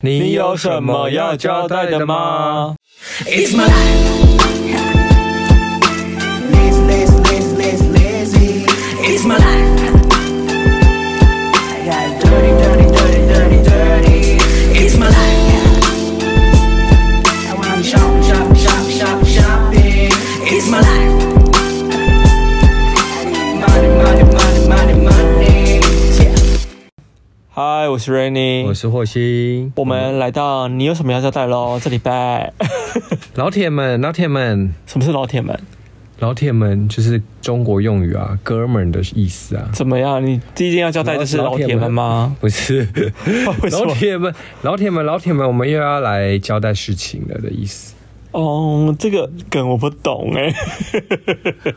你有什么要交代的吗？It's my life. Lazy, lazy, lazy, lazy, lazy. It's my life. 嗨，我是 Rainy，我是霍星，我们来到你有什么要交代喽？这礼拜，老铁们，老铁们，什么是老铁们？老铁们就是中国用语啊，哥们的意思啊。怎么样？你第一件要交代的是老铁们吗？不是，老铁们，老铁们，老铁们，我们又要来交代事情了的意思。哦，这个梗我不懂哎。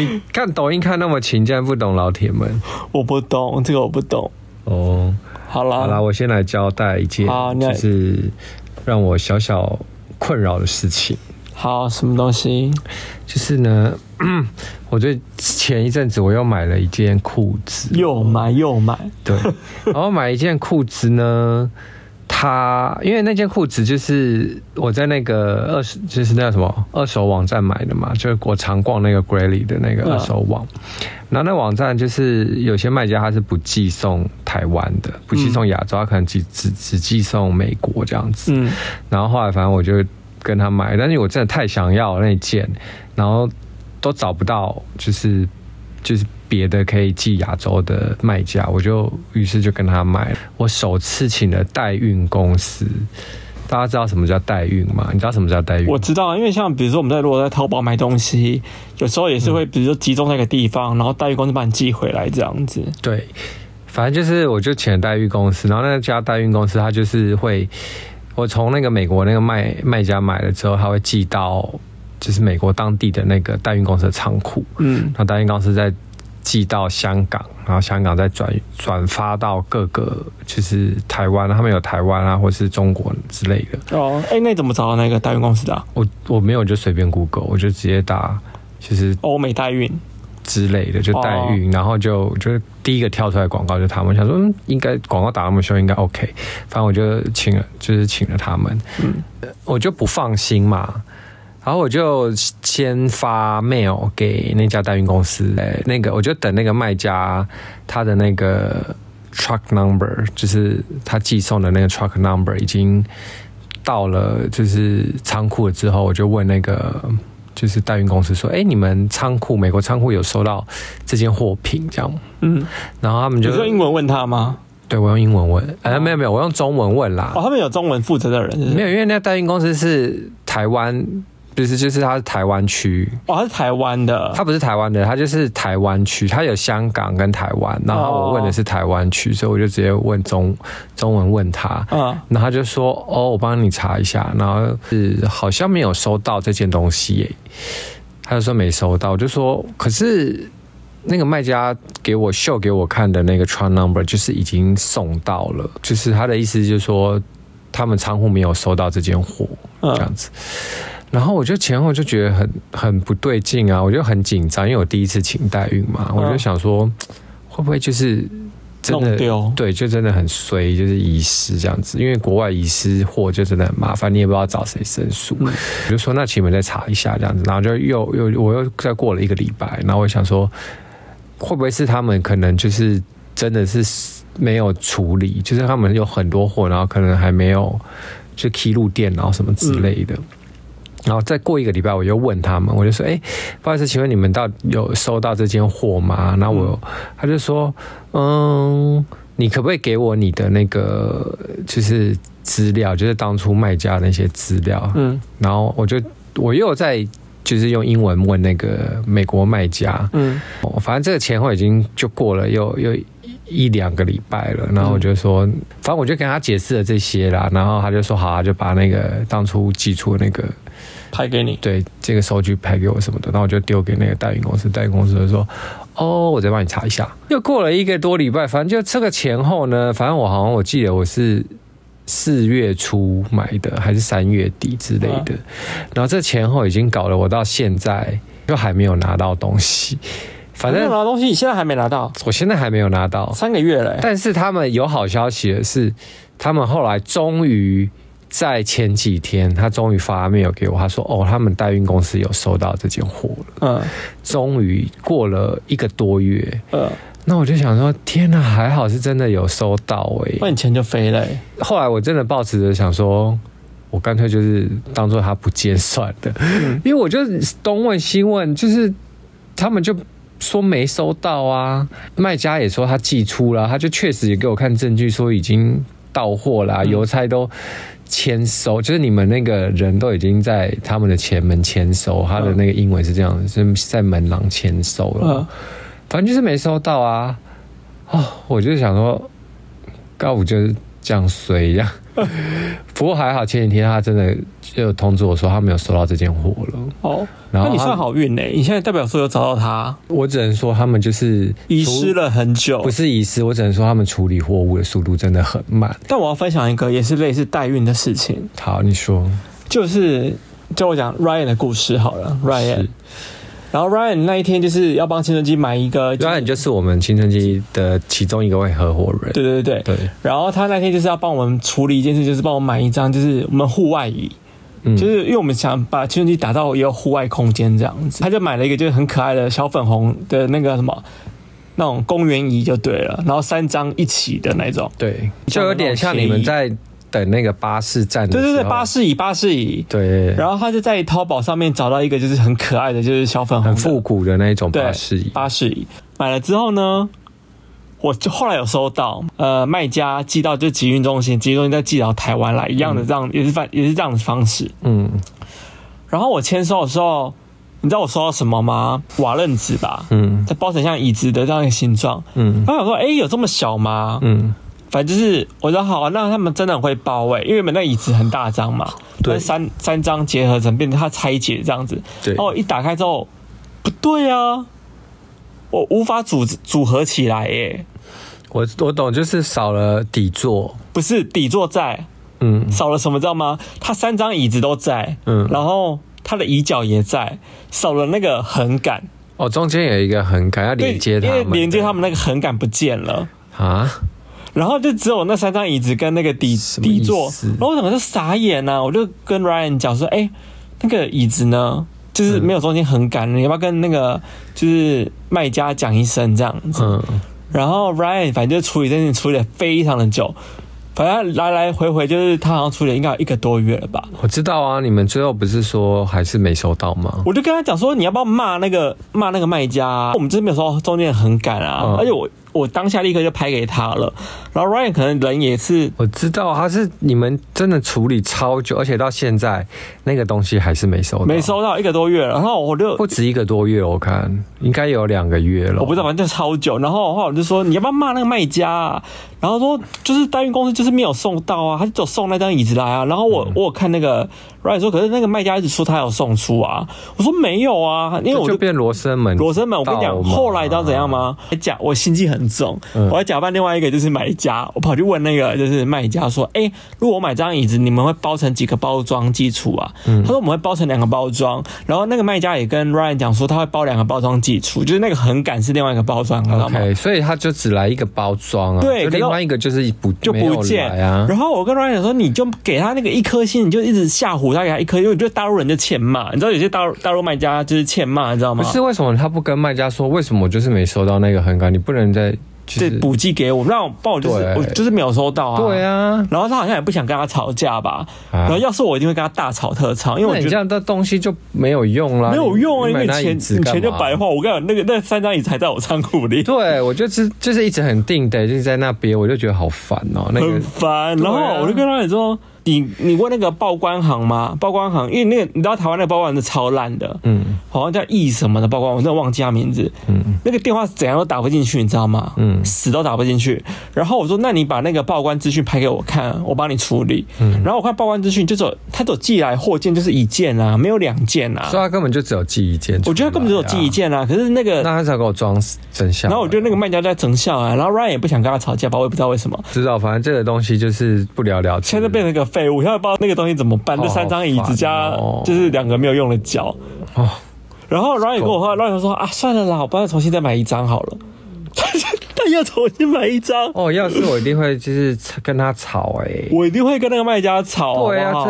你看抖音看那么勤，竟然不懂老铁们？我不懂，这个我不懂。哦，好啦，好了，我先来交代一件，就是让我小小困扰的事情。好，什么东西？就是呢，我最前一阵子我又买了一件裤子，又买又买，对，然后买一件裤子呢。他因为那件裤子就是我在那个二手，就是那什么二手网站买的嘛，就是我常逛那个 g r a l y 的那个二手网。嗯、然后那网站就是有些卖家他是不寄送台湾的，不寄送亚洲，他可能只只只寄送美国这样子。嗯。然后后来反正我就跟他买，但是我真的太想要那件，然后都找不到，就是就是。别的可以寄亚洲的卖家，我就于是就跟他买。我首次请了代运公司，大家知道什么叫代运吗？你知道什么叫代运？我知道，因为像比如说我们在如果在淘宝买东西，有时候也是会，比如说集中在一个地方，然后代运公司把你寄回来这样子。对，反正就是我就请了代运公司，然后那家代运公司他就是会，我从那个美国那个卖卖家买了之后，他会寄到就是美国当地的那个代运公司的仓库，嗯，然后代运公司在。寄到香港，然后香港再转转发到各个，就是台湾，他们有台湾啊，或是中国之类的。哦，哎，那你怎么找到那个代运公司的啊？我我没有就随便 Google，我就直接打，就是欧美代运之类的，就代运，然后就就第一个跳出来广告就是他们，想说嗯，应该广告打那么凶，应该 OK。反正我就请了，就是请了他们，嗯，我就不放心嘛。然后我就先发 mail 给那家代运公司，哎，那个我就等那个卖家他的那个 truck number，就是他寄送的那个 truck number 已经到了，就是仓库了之后，我就问那个就是代运公司说，哎，你们仓库美国仓库有收到这件货品这样？嗯，然后他们就用英文问他吗？对，我用英文问，哎，没有没有，我用中文问啦。哦，他们有中文负责的人是是？没有，因为那代运公司是台湾。就是就是他是台湾区。哦，他是台湾的，他不是台湾的，他就是台湾区，他有香港跟台湾，然后我问的是台湾区，所以我就直接问中中文问他，嗯，然后他就说哦，我帮你查一下，然后是好像没有收到这件东西耶，他就说没收到，我就说可是那个卖家给我秀给我看的那个 truck number 就是已经送到了，就是他的意思就是说他们仓库没有收到这件货，这样子。然后我就前后就觉得很很不对劲啊，我就很紧张，因为我第一次请代孕嘛，我就想说会不会就是真的丢对，就真的很衰，就是遗失这样子。因为国外遗失货就真的很麻烦，你也不知道找谁申诉。嗯、我就说那请你们再查一下这样子，然后就又又我又再过了一个礼拜，然后我想说会不会是他们可能就是真的是没有处理，就是他们有很多货，然后可能还没有就 key 入电脑什么之类的。嗯然后再过一个礼拜，我就问他们，我就说：“哎，不好意思，请问你们到有收到这件货吗？”然后我他就说：“嗯，你可不可以给我你的那个就是资料，就是当初卖家那些资料？”嗯，然后我就我又在就是用英文问那个美国卖家，嗯，反正这个前后已经就过了又又一两个礼拜了。然后我就说，反正我就跟他解释了这些啦。然后他就说：“好啊，就把那个当初寄出的那个。”拍给你，对这个收据拍给我什么的，然后我就丢给那个代运公司，代运公司就说：“哦，我再帮你查一下。”又过了一个多礼拜，反正就这个前后呢，反正我好像我记得我是四月初买的，还是三月底之类的。然后这前后已经搞了我到现在就还没有拿到东西。反正拿到东西，你现在还没拿到，我现在还没有拿到，三个月了、欸。但是他们有好消息的是，他们后来终于在前几天，他终于发 mail 给我，他说：“哦，他们代运公司有收到这件货了。”嗯，终于过了一个多月。嗯，那我就想说，天哪，还好是真的有收到哎、欸，那你钱就飞了、欸。后来我真的抱持着想说，我干脆就是当做他不见算了，嗯、因为我就东问西问，就是他们就。说没收到啊，卖家也说他寄出了，他就确实也给我看证据，说已经到货了，邮差都签收，就是你们那个人都已经在他们的前门签收，他的那个英文是这样，是在门廊签收了，反正就是没收到啊。哦，我就想说，高五就是这样衰一样。不过还好，前几天他真的就通知我说他没有收到这件货了。哦，然后那你算好运呢？你现在代表说有找到他？我只能说他们就是遗失了很久，不是遗失，我只能说他们处理货物的速度真的很慢。但我要分享一个也是类似代孕的事情。好，你说，就是就我讲 Ryan 的故事好了，Ryan。然后 Ryan 那一天就是要帮青春期买一个，Ryan 就是我们青春期的其中一个位合伙人。对对对对。对然后他那天就是要帮我们处理一件事，就是帮我们买一张，就是我们户外椅，嗯、就是因为我们想把青春期打造一个户外空间这样子，他就买了一个就是很可爱的小粉红的那个什么那种公园椅就对了，然后三张一起的那种，对，就有点像你们在。等那个巴士站，对对对，巴士椅，巴士椅，对。然后他就在淘宝上面找到一个，就是很可爱的，就是小粉红，很复古的那种巴士椅。巴士椅买了之后呢，我就后来有收到，呃，卖家寄到就集运中心，集运中心再寄到台湾来，一样的这样，嗯、也是反也是这样的方式。嗯。然后我签收的时候，你知道我收到什么吗？瓦楞纸吧，嗯，它包成像椅子的这样一个形状，嗯。我想说，哎，有这么小吗？嗯。反正就是我说好啊，那他们真的很会包诶，因为我们那椅子很大张嘛，对，三三张结合成变成它拆解这样子，对，然后一打开之后，不对啊，我无法组组合起来耶。我我懂，就是少了底座，不是底座在，嗯，少了什么知道吗？它三张椅子都在，嗯，然后它的椅脚也在，少了那个横杆。哦，中间有一个横杆要连接它们，因为连接他们那个横杆不见了啊。然后就只有那三张椅子跟那个底底座，然后我整个就傻眼呐、啊！我就跟 Ryan 讲说：“哎，那个椅子呢？就是没有中间横杆，你要不要跟那个就是卖家讲一声这样子？”嗯、然后 Ryan 反正就处理这件事情处理的非常的久，反正来来回回就是他好像处理了应该有一个多月了吧。我知道啊，你们最后不是说还是没收到吗？我就跟他讲说：“你要不要骂那个骂那个卖家、啊？我们真没有收到中间很赶啊！嗯、而且我。”我当下立刻就拍给他了，然后 Ryan 可能人也是，我知道他是你们真的处理超久，而且到现在那个东西还是没收到，没收到一个多月了，然后我就不止一个多月，我看应该有两个月了，我不知道，反正就超久。然后后来我就说你要不要骂那个卖家啊？然后说就是代运公司就是没有送到啊，他就送那张椅子来啊。然后我、嗯、我有看那个 Ryan 说，可是那个卖家一直说他有送出啊，我说没有啊，因为我就，就变罗生门，罗生门。我跟你讲，后来你知道怎样吗？还假，我心机很重，嗯、我还假扮另外一个就是买家，我跑去问那个就是卖家说，哎，如果我买这张椅子，你们会包成几个包装寄出啊？嗯、他说我们会包成两个包装。然后那个卖家也跟 Ryan 讲说，他会包两个包装寄出，就是那个横杆是另外一个包装，知道吗？Okay, 所以他就只来一个包装啊。对，另外一个就是不就不见啊。然后我跟 Ryan 讲说，你就给他那个一颗星，你就一直吓唬他，给他一颗，因为我觉得大陆人就欠骂，你知道有些大陆大陆卖家就是欠骂，你知道吗？不是为什么他不跟卖家说，为什么我就是没收到那个横杆？你不能再。对，补寄给我，让我帮我就是我就是没有收到啊。对啊，然后他好像也不想跟他吵架吧。然后要是我一定会跟他大吵特吵，因为我觉得这样的东西就没有用啦，没有用啊，因为钱钱就白花。我跟你讲，那个那三张椅子还在我仓库里。对，我就是就是一直很定的，就是在那边，我就觉得好烦哦，那个很烦。然后我就跟他说。你你问那个报关行吗？报关行，因为那个你知道台湾那个报关是超烂的，嗯，好像叫易什么的报关，我真的忘记他名字，嗯，那个电话是怎样都打不进去，你知道吗？嗯，死都打不进去。然后我说，那你把那个报关资讯拍给我看，我帮你处理。嗯，然后我看报关资讯，就走他走寄来货件就是一件啊，没有两件啊，所以他根本就只有寄一件。我觉得他根本只有寄一件啊，可是那个那他才给我装真相。然后我觉得那个卖家在整笑啊，然后 Ryan 也不想跟他吵架吧，我也不知道为什么。知道，反正这个东西就是不了了之，现在变成一个废物，现在不知道那个东西怎么办？这三张椅子加就是两个没有用的脚。哦，然后 Ryan 跟我说，Ryan 说啊，算了啦，我帮他重新再买一张好了。他要重新买一张哦，要是我一定会就是跟他吵哎、欸，我一定会跟那个卖家吵。对啊，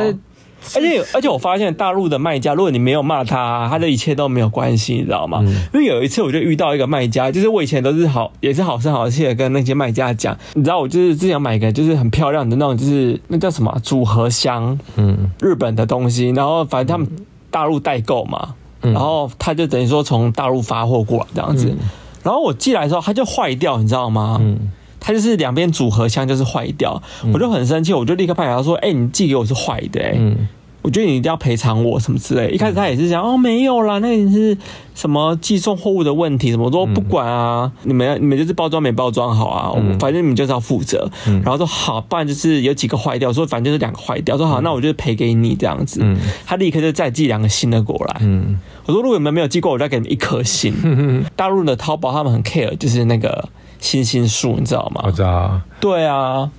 而且而且我发现大陆的卖家，如果你没有骂他，他的一切都没有关系，你知道吗？嗯、因为有一次我就遇到一个卖家，就是我以前都是好也是好声好气的跟那些卖家讲，你知道我就是之前买一个就是很漂亮的那种，就是那叫什么组合箱，嗯，日本的东西，然后反正他们大陆代购嘛，然后他就等于说从大陆发货过来这样子，然后我寄来的时候他就坏掉，你知道吗？嗯。它就是两边组合箱就是坏掉，嗯、我就很生气，我就立刻派他说：“哎、欸，你寄给我是坏的、欸，哎、嗯，我觉得你一定要赔偿我什么之类。”一开始他也是讲：“哦，没有啦，那个是什么寄送货物的问题什么？”我说：“不管啊，你们你们就是包装没包装好啊，嗯、反正你们就是要负责。嗯”然后说：“好，不然就是有几个坏掉，说反正就是两个坏掉。”说：“好，那我就赔给你这样子。嗯”他立刻就再寄两个新的过来。嗯，我说：“如果你们没有寄过，我再给你们一颗星。嗯 ”大陆的淘宝他们很 care，就是那个。星星树你知道吗？我知道。对啊，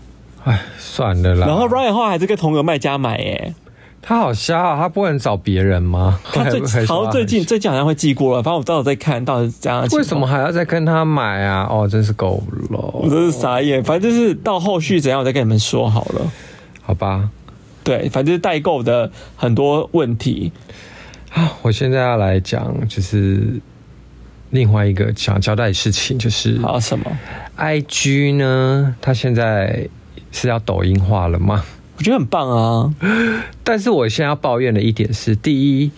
哎，算了啦。然后 Ryan 后来还是跟同一个卖家买，耶，他好瞎啊！他不能找别人吗？他最 好像最近最近好像会寄过了，反正我到时候再看到底是怎样。为什么还要再跟他买啊？哦，真是够了，我真是傻眼。反正就是到后续怎样，我再跟你们说好了。好吧。对，反正就是代购的很多问题啊。我现在要来讲，就是。另外一个想交代的事情就是，好什么？IG 呢？它现在是要抖音化了吗？我觉得很棒啊！但是我现在要抱怨的一点是，第一，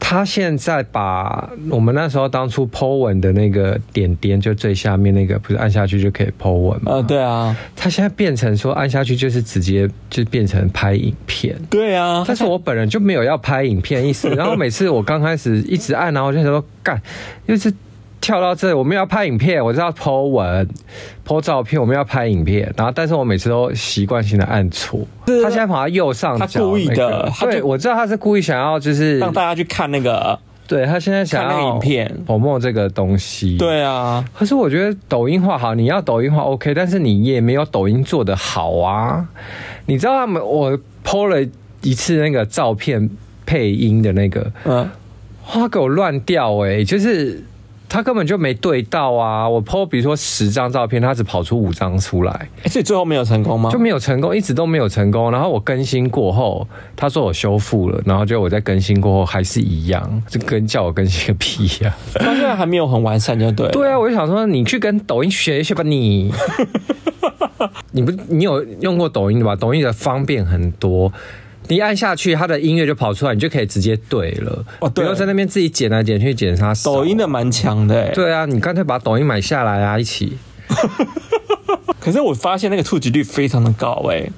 他现在把我们那时候当初 po 文的那个点点，就最下面那个，不是按下去就可以 po 文吗？啊，对啊。他现在变成说按下去就是直接就变成拍影片。对啊。但是我本人就没有要拍影片意思，然后每次我刚开始一直按，然后我就想说干，又是。跳到这，我们要拍影片，我知道 po 文、po 照片，我们要拍影片，然后但是我每次都习惯性的按错。他现在跑到右上角，他故意的。对，我知道他是故意想要就是让大家去看那个。对，他现在想要影片，promote 这个东西。对啊，可是我觉得抖音化好，你要抖音化 OK，但是你也没有抖音做的好啊。你知道他们我 po 了一次那个照片配音的那个，嗯，花给我乱掉哎，就是。他根本就没对到啊！我 po 比如说十张照片，他只跑出五张出来，欸，所以最后没有成功吗？就没有成功，一直都没有成功。然后我更新过后，他说我修复了，然后就我在更新过后还是一样，就跟叫我更新个屁呀！他现在还没有很完善，就对。对啊，我就想说，你去跟抖音学一学吧，你。你不，你有用过抖音的吧？抖音的方便很多。你按下去，它的音乐就跑出来，你就可以直接对了。哦，对，不用在那边自己剪来剪去剪它。抖音的蛮强的，对啊，你干脆把抖音买下来啊，一起。可是我发现那个触及率非常的高哎，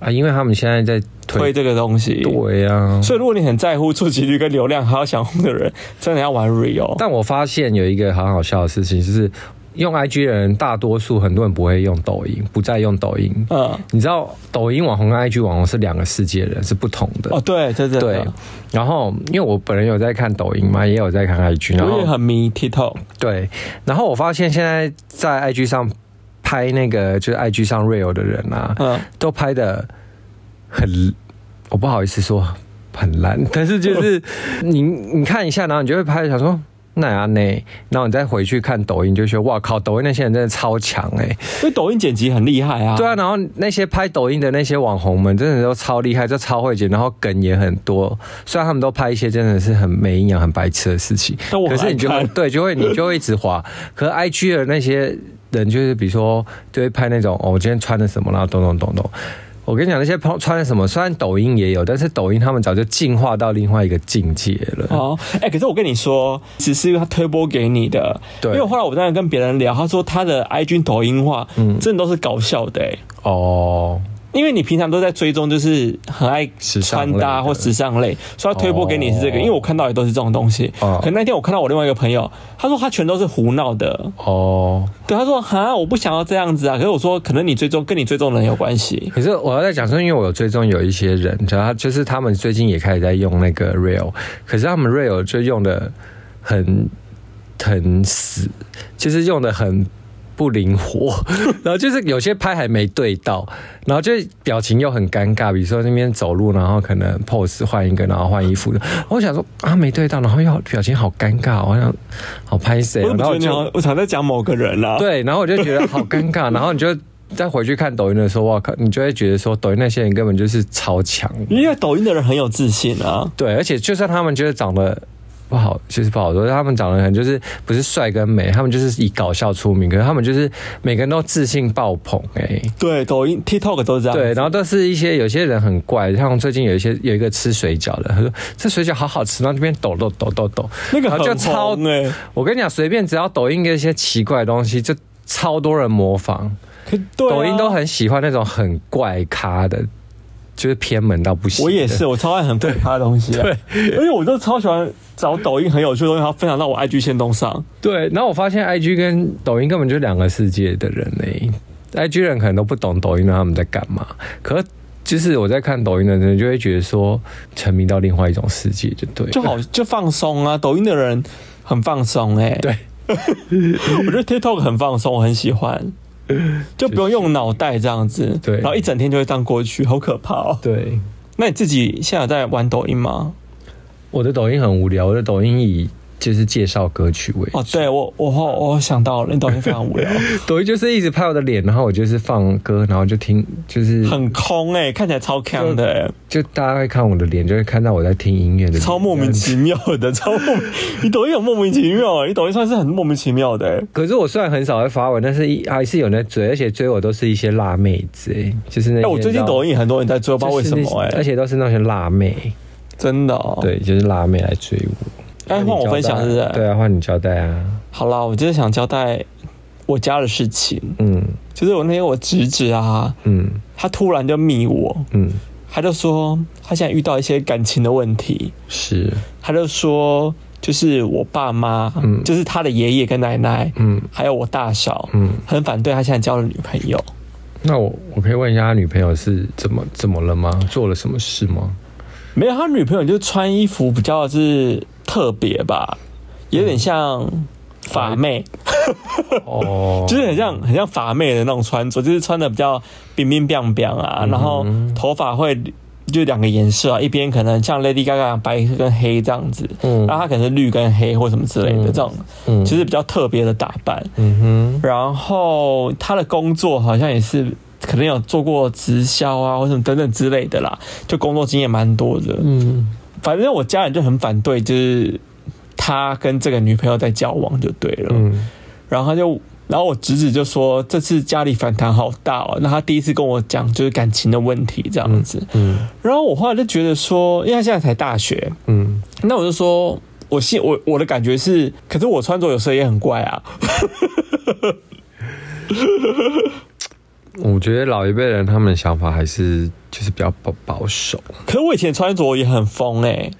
啊，因为他们现在在推，推这个东西，对啊。所以如果你很在乎触及率跟流量，还要想红的人，真的要玩 Real。但我发现有一个很好笑的事情，就是。用 IG 的人，大多数很多人不会用抖音，不再用抖音。嗯，你知道抖音网红跟 IG 网红是两个世界的人，是不同的。哦，对，对对对。然后，因为我本人有在看抖音嘛，也有在看 IG，然后很迷 TikTok。对，然后我发现现在在 IG 上拍那个就是 IG 上 Real 的人啊，嗯，都拍的很，我不好意思说很烂，但是就是 你你看一下，然后你就会拍，想说。那样呢？然后你再回去看抖音，就觉得哇靠，抖音那些人真的超强哎！因为抖音剪辑很厉害啊。对啊，然后那些拍抖音的那些网红们，真的都超厉害，就超会剪，然后梗也很多。虽然他们都拍一些真的是很没营养、很白痴的事情，可是你就会 对，就会你就会一直滑。可是 IG 的那些人，就是比如说，就会拍那种哦，我今天穿的什么，然后咚咚咚咚。我跟你讲，那些穿的什么，虽然抖音也有，但是抖音他们早就进化到另外一个境界了。哦，哎、欸，可是我跟你说，只是他推播给你的。对，因为后来我在那跟别人聊，他说他的 IG 抖音化，嗯，真的都是搞笑的、欸。哦。因为你平常都在追踪，就是很爱穿搭或时尚类，所以他推播给你是这个。因为我看到也都是这种东西。可那天我看到我另外一个朋友，他说他全都是胡闹的。哦，对，他说哈，我不想要这样子啊。可是我说，可能你追踪跟你追踪的人有关系。可是我要在讲说，因为我有追踪有一些人，然后就是他们最近也开始在用那个 Real，可是他们 Real 就用的很很死，就是用的很。不灵活，然后就是有些拍还没对到，然后就表情又很尴尬，比如说那边走路，然后可能 pose 换一个，然后换衣服的，我想说啊没对到，然后又表情好尴尬，我想好拍谁？然后我就我常在讲某个人啊，对，然后我就觉得好尴尬，然后你就再回去看抖音的时候，哇靠，你就会觉得说抖音那些人根本就是超强，因为抖音的人很有自信啊，对，而且就算他们觉得长得。不好，其实不好说。他们长得很就是不是帅跟美，他们就是以搞笑出名。可是他们就是每个人都自信爆棚哎、欸。对，抖音 TikTok 都是这样。对，然后都是一些有些人很怪，像最近有一些有一个吃水饺的，他说这水饺好好吃，然后这边抖抖抖抖抖，那个就超哎、欸。我跟你讲，随便只要抖音的一些奇怪的东西，就超多人模仿。对啊、抖音都很喜欢那种很怪咖的。就是偏门到不行。我也是，我超爱很怪咖的东西、啊。对，而且我就超喜欢找抖音很有趣的东西，然后分享到我 IG 线动上。对，然后我发现 IG 跟抖音根本就两个世界的人呢、欸。IG 人可能都不懂抖音，他们在干嘛？可是就是我在看抖音的人，就会觉得说沉迷到另外一种世界，就对，就好就放松啊。抖音的人很放松哎、欸。对，我觉得 TikTok 很放松，我很喜欢。就不用用脑袋这样子，对，然后一整天就会这样过去，好可怕哦。对，那你自己现在有在玩抖音吗？我的抖音很无聊，我的抖音以。就是介绍歌曲为哦，对我我我想到了，那抖音非常无聊，抖音就是一直拍我的脸，然后我就是放歌，然后就听，就是很空哎、欸，看起来超强的、欸。就，就大家会看我的脸，就会看到我在听音乐的，超莫名其妙的，超莫名，你抖音有莫名其妙，你抖音算是很莫名其妙的、欸，可是我虽然很少会发文，但是还是有人在追，而且追我都是一些辣妹子哎、欸，就是那，哎，我最近抖音很多人在追，不知道为什么哎、欸，而且都是那些辣妹，真的、哦，对，就是辣妹来追我。哎，换我分享是不是？对啊，换你交代啊。好啦，我就是想交代我家的事情。嗯，就是我那天我侄子啊，嗯，他突然就密我，嗯，他就说他现在遇到一些感情的问题。是，他就说就是我爸妈，嗯，就是他的爷爷跟奶奶，嗯，还有我大嫂，嗯，很反对他现在交了女朋友。那我我可以问一下他女朋友是怎么怎么了吗？做了什么事吗？没有，他女朋友就穿衣服比较是。特别吧，有点像法妹，哦，就是很像很像法妹的那种穿着，就是穿的比较冰冰冰冰啊，然后头发会就两个颜色啊，一边可能像 Lady Gaga 白跟黑这样子，嗯，然后他可能是绿跟黑或什么之类的这种，嗯，其实比较特别的打扮，嗯哼，然后他的工作好像也是可能有做过直销啊或什么等等之类的啦，就工作经验蛮多的，嗯。反正我家人就很反对，就是他跟这个女朋友在交往就对了。嗯，然后他就，然后我侄子就说这次家里反弹好大哦。那他第一次跟我讲就是感情的问题这样子。嗯，然后我后来就觉得说，因为他现在才大学，嗯，那我就说，我信我我的感觉是，可是我穿着有时候也很怪啊。我觉得老一辈人他们的想法还是就是比较保保守。可是我以前穿着也很疯哎、欸，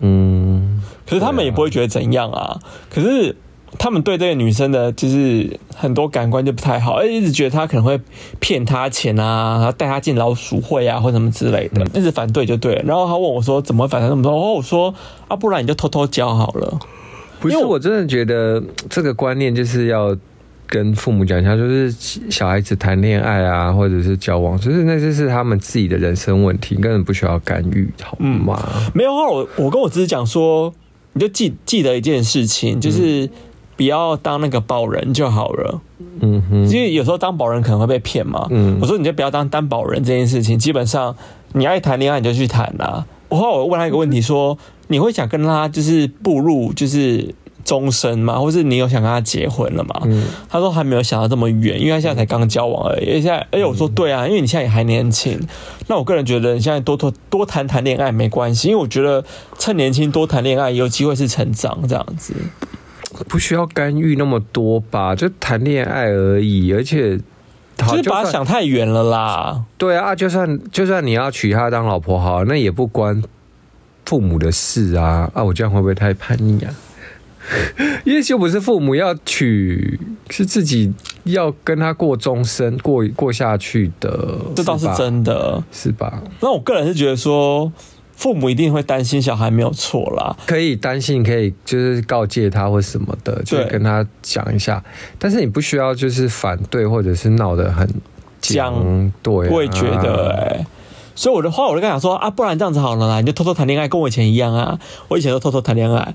嗯，可是他们也不会觉得怎样啊。可是他们对这个女生的，就是很多感官就不太好，而且一直觉得她可能会骗他钱啊，然后带他进老鼠会啊，或什么之类的，一直反对就对了。然后他问我说：“怎么反对那么多？”然后，我说：“啊，不然你就偷偷教好了。”不是，我真的觉得这个观念就是要。跟父母讲一下，就是小孩子谈恋爱啊，或者是交往，就是那些是他们自己的人生问题，根本不需要干预，好吗？嗯、没有，我我跟我侄子讲说，你就记记得一件事情，就是不要当那个保人就好了。嗯哼，因为有时候当保人可能会被骗嘛。嗯，我说你就不要当担保人这件事情，基本上你爱谈恋爱你就去谈啦。我后来我问他一个问题说，说你会想跟他就是步入就是。终身嘛，或是你有想跟他结婚了吗？嗯，他说还没有想到这么远，因为他现在才刚交往而已。现在，而且我说对啊，因为你现在也还年轻。那我个人觉得，你现在多多多谈谈恋爱没关系，因为我觉得趁年轻多谈恋爱，有机会是成长这样子，不需要干预那么多吧？就谈恋爱而已，而且就是把他想太远了啦。对啊，就算就算你要娶她当老婆好，那也不关父母的事啊。啊，我这样会不会太叛逆啊？因为就不是父母要娶，是自己要跟他过终身、过过下去的，这倒是真的，是吧？那我个人是觉得说，父母一定会担心小孩没有错啦，可以担心，可以就是告诫他或什么的，就跟他讲一下。但是你不需要就是反对或者是闹得很僵，对，我也觉得哎、欸。所以我的话，我就跟他讲说啊，不然这样子好了啦，你就偷偷谈恋爱，跟我以前一样啊。我以前都偷偷谈恋爱，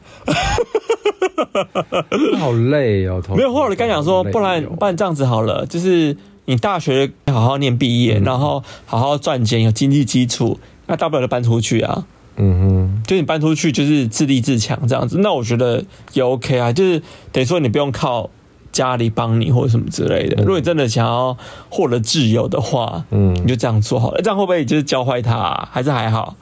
好累哦。没有，后来我就跟他讲说，不然不然这样子好了，就是你大学好好念毕业，嗯、然后好好赚钱，有经济基础，那大不了就搬出去啊。嗯哼，就你搬出去就是自立自强这样子，那我觉得也 OK 啊，就是等于说你不用靠。家里帮你或者什么之类的，如果你真的想要获得自由的话，嗯，你就这样做好了。这样会不会就是教坏他啊？还是还好？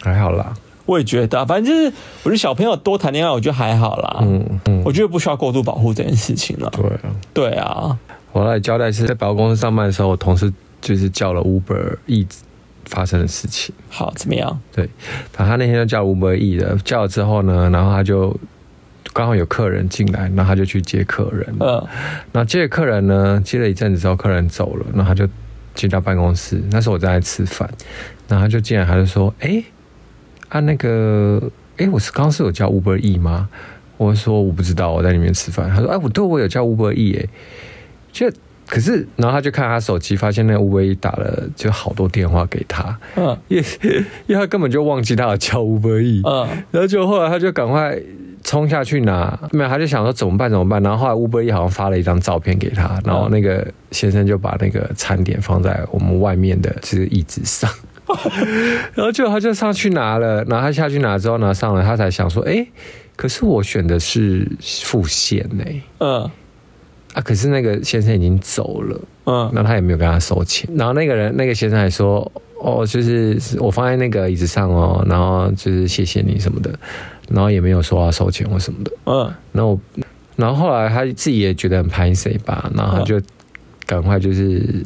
还好啦，我也觉得，反正就是我觉得小朋友多谈恋爱，我觉得还好啦。嗯嗯，我觉得不需要过度保护这件事情了。对啊，对啊。我来交代是在百货公司上班的时候，我同事就是叫了 Uber Eats 发生的事情。好，怎么样？对，反正他那天就叫 Uber Eats 的，叫了之后呢，然后他就。刚好有客人进来，然后他就去接客人。嗯，然后接了客人呢，接了一阵子之后，客人走了，然后他就进到办公室。那时候我在吃饭，然后他就进来，他就说：“哎，啊那个，哎，我是刚刚是有叫 Uber E 吗？”我说：“我不知道，我在里面吃饭。”他说：“哎，我对我有叫 Uber E 哎，就可是，然后他就看他手机，发现那个 Uber E 打了就好多电话给他。嗯，因为因为他根本就忘记他有叫 Uber E。嗯，然后就后来他就赶快。冲下去拿，没有，他就想说怎么办怎么办，然后后来 Uber E 好像发了一张照片给他，然后那个先生就把那个餐点放在我们外面的这个椅子上，然后就他就上去拿了，然后他下去拿之后拿上来，他才想说，哎，可是我选的是副线呢，嗯，啊，可是那个先生已经走了，嗯，那他也没有跟他收钱，然后那个人那个先生还说。哦，就是我放在那个椅子上哦，然后就是谢谢你什么的，然后也没有说要收钱或什么的。嗯，然后，然后后来他自己也觉得很拍谁吧，然后他就赶快就是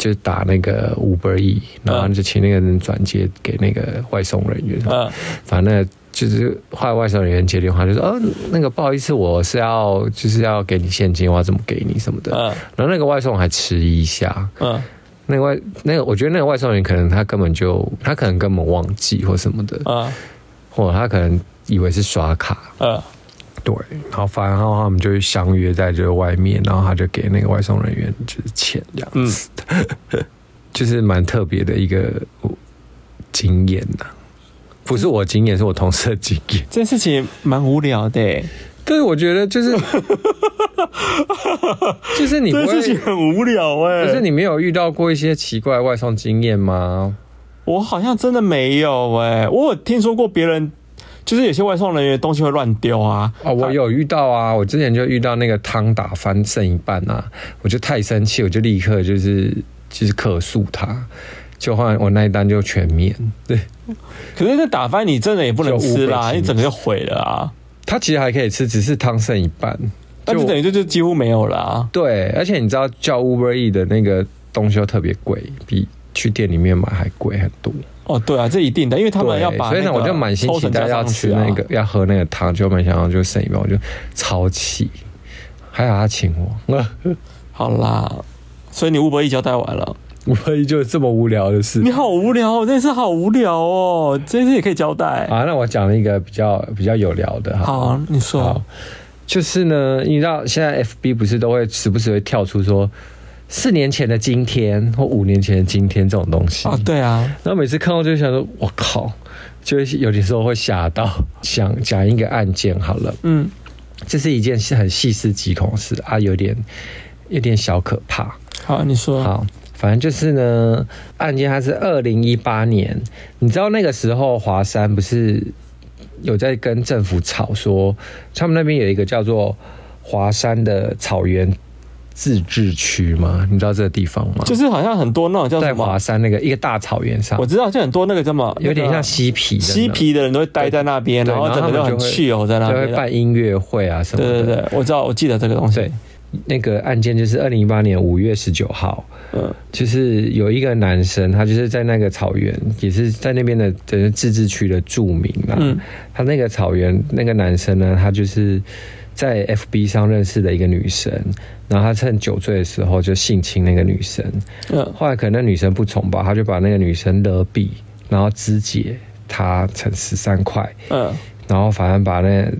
就打那个 Uber E，然后就请那个人转接给那个外送人员。嗯，反正就是后来外送人员接电话就说，哦，那个不好意思，我是要就是要给你现金，我要怎么给你什么的。嗯，然后那个外送还迟疑一下。嗯。那个外那个，我觉得那个外送员可能他根本就他可能根本忘记或什么的啊，或者他可能以为是刷卡啊，对，然后反正他们就相约在这个外面，然后他就给那个外送人员就是钱这样子，嗯，就是蛮特别的一个经验呐，不是我经验，是我同事的经验。这件事情蛮无聊的。对，我觉得就是，就是你，这事情很无聊哎。可是你没有遇到过一些奇怪外送经验吗？我好像真的没有哎。我有听说过别人，就是有些外送人员东西会乱丢啊。哦，我有遇到啊。我之前就遇到那个汤打翻剩一半啊，我就太生气，我就立刻就是就是客诉他，就换我那一单就全免。对，可是这打翻你真的也不能吃啦，你整个就毁了啊。它其实还可以吃，只是汤剩一半，但是等于就就几乎没有了啊。对，而且你知道叫 Uber E 的那个东西又特别贵，比去店里面买还贵很多。哦，对啊，这一定的，因为他们要把，所以呢，我就满心期待要吃那个，要喝那个汤，就没想到就剩一半，我就超气。还好他请我，好啦，所以你 Uber E 交代完了。无非就这么无聊的事，你好无聊，这件事好无聊哦，这件事也可以交代啊。那我讲了一个比较比较有聊的，好，好，你说，就是呢，你知道现在 FB 不是都会时不时会跳出说四年前的今天或五年前的今天这种东西啊？对啊，然后每次看到就想说，我靠，就有的时候会吓到。想讲一个案件好了，嗯，这是一件很细思极恐的事啊，有点有点小可怕。好，你说好。反正就是呢，案件它是二零一八年，你知道那个时候华山不是有在跟政府吵说，他们那边有一个叫做华山的草原自治区吗？你知道这个地方吗？就是好像很多那种叫在华山那个一个大草原上，我知道，就很多那个叫什么，有点像嬉皮嬉皮的人都会待在那边，然后整个就很自由在那边，就会办音乐会啊什么的。对对对，我知道，我记得这个东西。那个案件就是二零一八年五月十九号，嗯，就是有一个男生，他就是在那个草原，也是在那边的等于自治区的住民嘛，嗯，他那个草原那个男生呢，他就是在 FB 上认识的一个女生，然后他趁酒醉的时候就性侵那个女生，嗯，后来可能那女生不从吧，他就把那个女生勒毙。然后肢解她成十三块，嗯，然后反正把那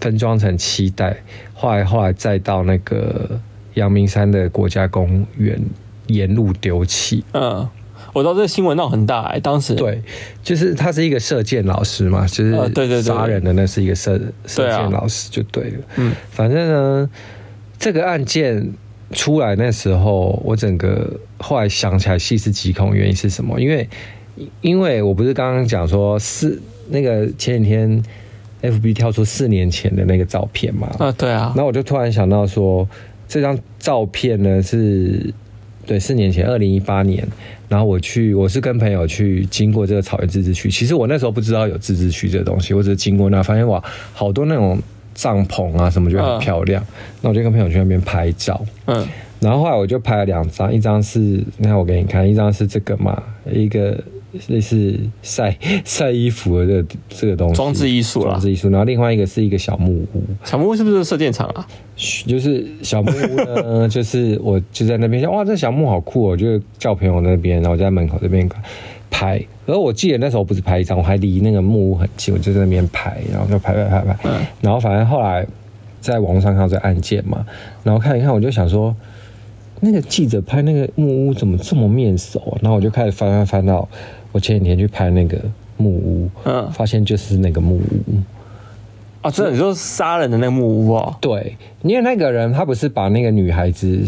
分装成七袋，后来后来再到那个阳明山的国家公园沿路丢弃，嗯。我知道这个新闻闹很大哎、欸，当时。对，就是他是一个射箭老师嘛，就是对对杀人的那是一个射射箭老师就对了，嗯，反正呢，这个案件出来那时候，我整个后来想起来细思极恐，原因是什么？因为因为我不是刚刚讲说四那个前几天 FB 跳出四年前的那个照片嘛，啊对啊，那我就突然想到说，这张照片呢是。对，四年前，二零一八年，然后我去，我是跟朋友去经过这个草原自治区。其实我那时候不知道有自治区这个东西，我只是经过那，发现哇，好多那种帐篷啊什么就很漂亮。那、嗯、我就跟朋友去那边拍照。嗯，然后后来我就拍了两张，一张是，你看我给你看，一张是这个嘛，一个。类似晒 晒衣服的这个这个东西，装置艺术啊，装置艺术。然后另外一个是一个小木屋，小木屋是不是射箭场啊？就是小木屋呢，就是我就在那边想，哇，这小木好酷哦！我就叫朋友那边，然后我在门口这边拍。而我记得那时候不是拍一张，我还离那个木屋很近，我就在那边拍，然后就拍拍拍拍。嗯。然后反正后来在网络上看到这个案件嘛，然后看一看，我就想说，那个记者拍那个木屋怎么这么面熟啊？然后我就开始翻翻翻到。我前几天去拍那个木屋，嗯，发现就是那个木屋啊，这你说杀人的那个木屋哦？对，因为那个人他不是把那个女孩子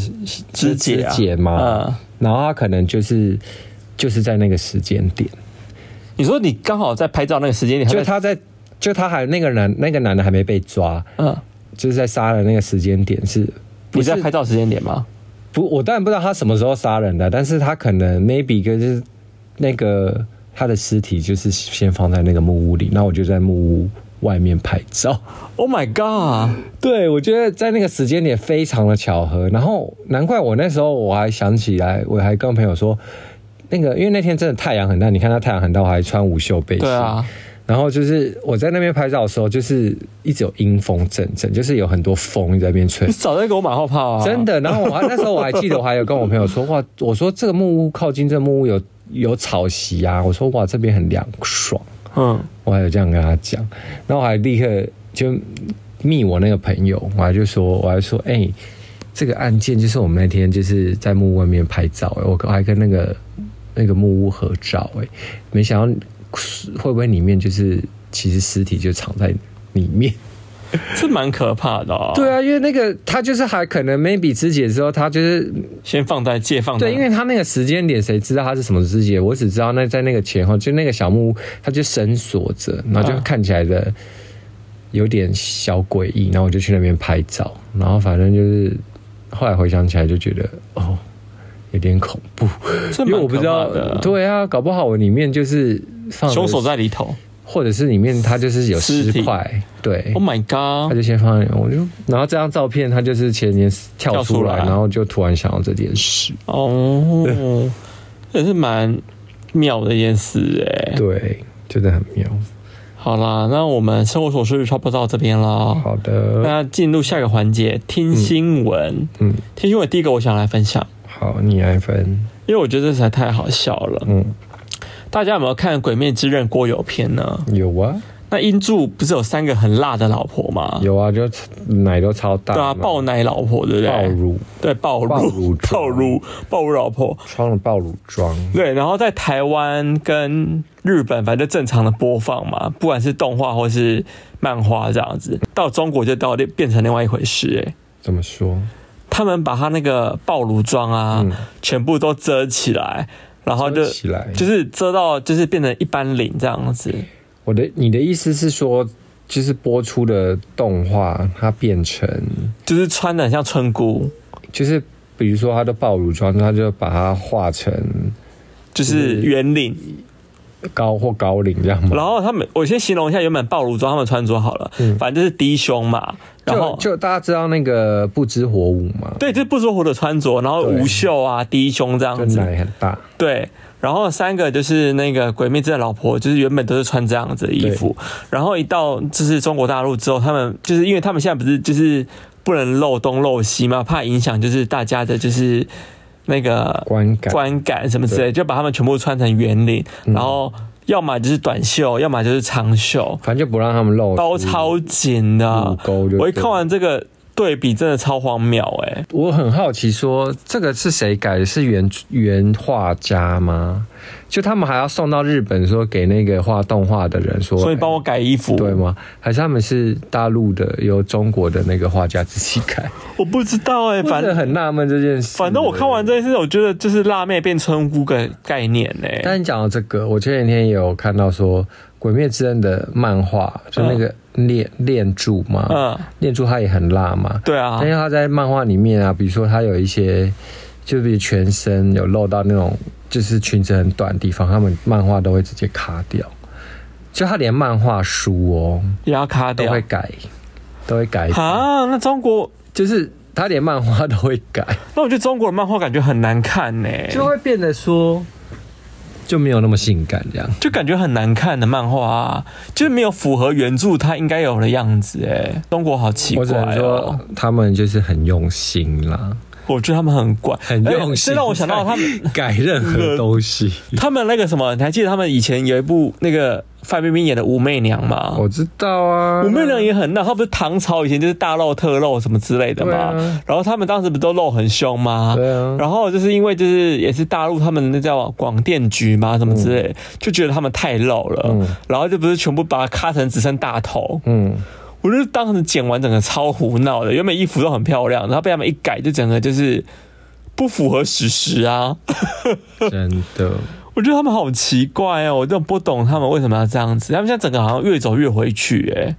肢解肢解吗？嗯，然后他可能就是就是在那个时间点。你说你刚好在拍照那个时间点，就他在就他还那个男那个男的还没被抓，嗯，就是在杀人那个时间点是，不是在拍照时间点吗？不，我当然不知道他什么时候杀人的，但是他可能 maybe 就是。那个他的尸体就是先放在那个木屋里，那我就在木屋外面拍照。Oh my god！对，我觉得在那个时间点非常的巧合，然后难怪我那时候我还想起来，我还跟朋友说，那个因为那天真的太阳很大，你看他太阳很大，我还穿无袖背心。对啊。然后就是我在那边拍照的时候，就是一直有阴风阵阵，就是有很多风在那边吹。你早在给我马后炮啊！真的。然后我还那时候我还记得，我还有跟我朋友说话，我说这个木屋靠近这个木屋有。有草席啊！我说哇，这边很凉爽。嗯，我还有这样跟他讲，然后我还立刻就密我那个朋友，我还就说，我还说，哎、欸，这个案件就是我们那天就是在木屋外面拍照，我还跟那个那个木屋合照，哎，没想到会不会里面就是其实尸体就藏在里面。是蛮可怕的哦。对啊，因为那个他就是还可能 maybe 肢解的时候，他就是先放在借放。对，因为他那个时间点，谁知道他是什么肢解？我只知道那在那个前后，就那个小木屋，他就深锁着，然后就看起来的有点小诡异。然后我就去那边拍照，然后反正就是后来回想起来就觉得哦，有点恐怖，因为我不知道。对啊，搞不好我里面就是放凶手在里头。或者是里面它就是有尸块，对，Oh my god，他就先放在，我就然后这张照片，他就是前年跳出来，然后就突然想到这件事，哦，也是蛮妙的一件事哎，对，真的很妙。好啦，那我们生活琐事差不多到这边了，好的，那进入下一个环节，听新闻，嗯，听新闻第一个我想来分享，好，你来分，因为我觉得这实在太好笑了，嗯。大家有没有看《鬼灭之刃》郭有篇呢？有啊。那英柱不是有三个很辣的老婆吗？有啊，就奶都超大。对啊，爆奶老婆对不对？爆乳。对，爆乳。爆乳。爆乳。爆乳老婆。穿了爆乳装。对，然后在台湾跟日本，反正正常的播放嘛，不管是动画或是漫画这样子，到中国就到变成另外一回事哎。怎么说？他们把他那个爆乳装啊，嗯、全部都遮起来。然后就起来，就是遮到，就是变成一般领这样子。我的，你的意思是说，就是播出的动画，它变成就是穿的很像村姑，就是比如说他的爆乳装，他就把它画成就是圆领。高或高领这样吗？然后他们，我先形容一下原本暴露装他们穿着好了，嗯，反正就是低胸嘛。然后就，就大家知道那个不知火舞嘛？对，就是不知火的穿着，然后无袖啊，低胸这样子，奶很大。对，然后三个就是那个鬼灭之刃老婆，就是原本都是穿这样子的衣服，然后一到就是中国大陆之后，他们就是因为他们现在不是就是不能露东露西嘛，怕影响就是大家的就是。那个观感观感什么之类，就把他们全部穿成圆领，然后要么就是短袖，要么就是长袖，反正就不让他们露，包超紧的。我一看完这个。对比真的超荒谬哎！我很好奇說，说这个是谁改的？是原原画家吗？就他们还要送到日本，说给那个画动画的人说，所以帮我改衣服，对吗？还是他们是大陆的，由中国的那个画家自己改？我不知道哎，反正很纳闷这件事。反正我看完这件事，我觉得就是辣妹变村姑的概念哎。但你讲到这个，我前几天也有看到说。《鬼灭之刃》的漫画就那个恋恋柱嘛，嗯，恋柱他也很辣嘛，对啊，但是他在漫画里面啊，比如说他有一些，就比如全身有露到那种，就是裙子很短的地方，他们漫画都会直接卡掉，就他连漫画书哦也要卡掉，都会改，都会改啊。那中国就是他连漫画都会改，那我觉得中国的漫画感觉很难看呢，就会变得说。就没有那么性感，这样就感觉很难看的漫画啊，就是没有符合原著它应该有的样子哎。中国好奇怪哦，他们就是很用心啦。我觉得他们很怪，很用心。这让我想到他们 改任何东西。他们那个什么，你还记得他们以前有一部那个范冰冰演的武媚娘吗？我知道啊，武媚娘也很闹。她不是唐朝以前就是大露特露什么之类的嘛？啊、然后他们当时不都露很凶吗？对啊。然后就是因为就是也是大陆他们那叫广电局嘛什么之类，嗯、就觉得他们太露了，嗯、然后就不是全部把它咔成只剩大头，嗯。我就当时剪完整个超胡闹的，原本衣服都很漂亮，然后被他们一改，就整个就是不符合史实啊！真的，我觉得他们好奇怪哦，我都不懂他们为什么要这样子。他们现在整个好像越走越回去，哎，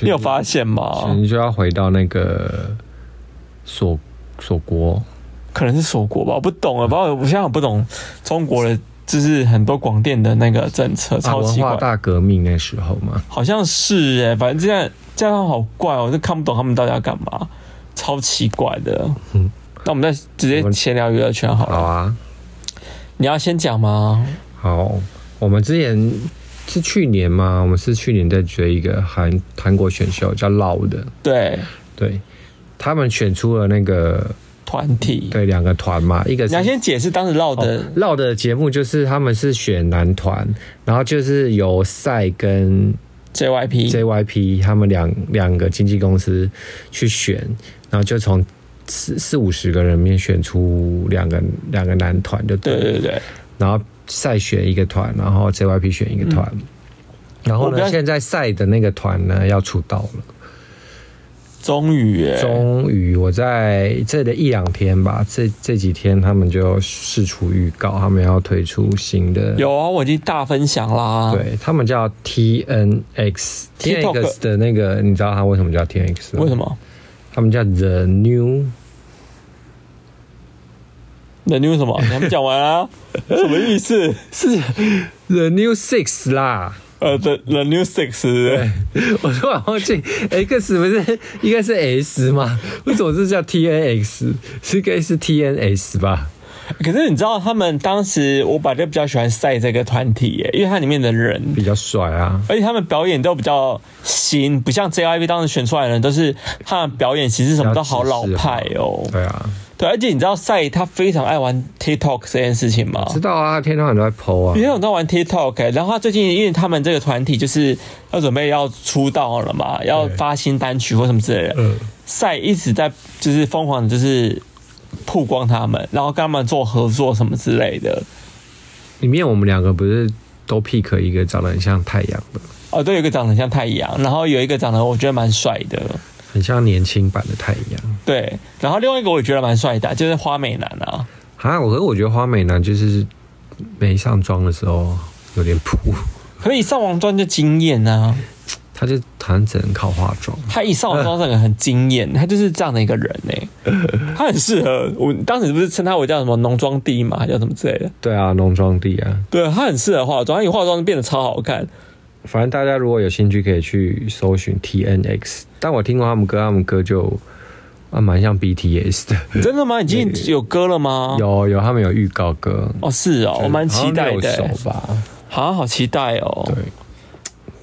你有发现吗？你就要回到那个锁锁国，可能是锁国吧，我不懂啊，包括我现在很不懂中国的。就是很多广电的那个政策，超奇怪。文化大革命那时候嘛，好像是哎，反正这样这样好怪哦，我就看不懂他们到底要干嘛，超奇怪的。嗯，那我们再直接闲聊娱乐圈好了。好啊，你要先讲吗？好，我们之前是去年吗？我们是去年在追一个韩韩国选秀叫 Loud 的，对对，他们选出了那个。团体。对两个团嘛，一个是你要先解释当时绕的绕、哦、的节目，就是他们是选男团，然后就是由赛跟 JYP JYP 他们两两个经纪公司去选，然后就从四四五十个人里面选出两个两个男团，就对。对对对，然后赛选一个团，然后 JYP 选一个团，嗯、然后呢，现在赛的那个团呢要出道了。终于，终于，我在这的一两天吧，这这几天他们就释出预告，他们要推出新的。有啊，我已经大分享啦。对，他们叫 TNX，TNX 的那个，你知道他为什么叫 TNX 吗？为什么？他们叫 The New，The New 什么？你还没讲完啊？什么意思？是 The New Six 啦。呃，the the new six，我突然忘记 X 不是应该是 S 吗？为什么是叫 T N X？是应该是 T N S 吧？可是你知道他们当时，我本来就比较喜欢赛这个团体耶，因为它里面的人比较帅啊，而且他们表演都比较新，不像 J Y P 当时选出来的人都是他们表演其实什么都好老派哦。对啊。对，而且你知道赛他非常爱玩 TikTok 这件事情吗？知道啊，天都在 PO 啊。天天晚上都玩 TikTok，然后他最近因为他们这个团体就是要准备要出道了嘛，要发新单曲或什么之类的。嗯。赛一直在就是疯狂的就是曝光他们，然后跟他们做合作什么之类的。里面我们两个不是都 pick 一个长得很像太阳的？哦，对，有一个长得很像太阳，然后有一个长得我觉得蛮帅的。很像年轻版的太阳，对。然后另外一个我也觉得蛮帅的，就是花美男啊。啊，我和我觉得花美男就是没上妆的时候有点普，可以上完妆就惊艳啊。他就好像只能靠化妆，他一上完妆整个很惊艳，他就是这样的一个人呢。他很适合我当时不是称他为叫什么浓妆帝嘛，叫什么之类的。对啊，浓妆帝啊。对，他很适合化妆，他一化妆就变得超好看。反正大家如果有兴趣，可以去搜寻 TNX。但我听过他们歌，他们歌就啊蛮像 BTS 的。真的吗？已经有歌了吗？有有，他们有预告歌。哦，是哦，我蛮期待的。好像好期待哦。对，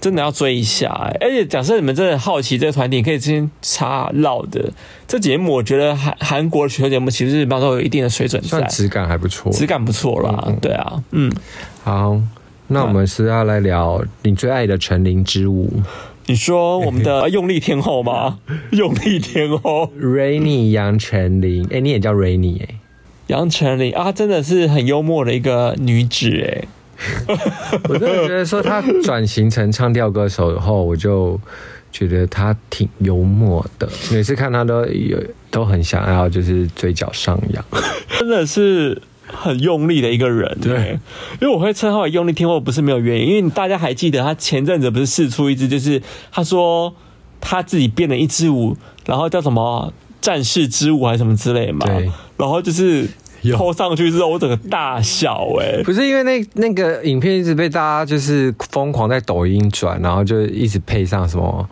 真的要追一下哎。而且假设你们真的好奇这个团体，你可以先查 Loud 这节目。我觉得韩韩国的选秀节目其实基本上都有一定的水准，算质感还不错，质感不错啦。对啊，嗯，好。那我们是要来聊你最爱的成林之舞。你说我们的用力天后吗？用力天后，Rainy 杨丞琳，哎，你也叫 Rainy 哎，杨丞琳啊，真的是很幽默的一个女子哎。我真的觉得说他转型成唱跳歌手以后，我就觉得他挺幽默的，每次看他都有都很想要就是嘴角上扬，真的是。很用力的一个人，对，因为我会称他为用力听，我，不是没有原因。因为大家还记得他前阵子不是试出一支，就是他说他自己编了一支舞，然后叫什么战士之舞还是什么之类嘛，对，然后就是拖上去之后，我整个大笑哎、欸，不是因为那那个影片一直被大家就是疯狂在抖音转，然后就一直配上什么。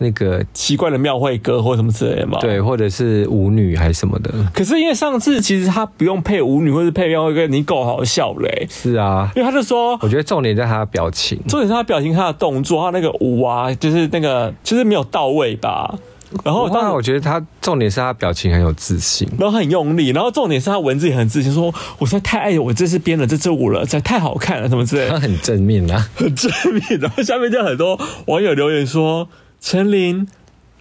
那个奇怪的庙会歌或什么之类的嘛，对，或者是舞女还是什么的。可是因为上次其实他不用配舞女或是配庙会歌，你够好笑嘞、是啊，因为他就说，我觉得重点在他的表情，重点是他表情、他的动作、他那个舞啊，就是那个就是没有到位吧。然后当然，我觉得他重点是他表情很有自信，然后很用力，然后重点是他文字也很自信，说我实在太爱我这次编的这支舞了，这太好看了，什么之类的。他 很正面啊，很正面。然后下面就很多网友留言说：“陈琳。”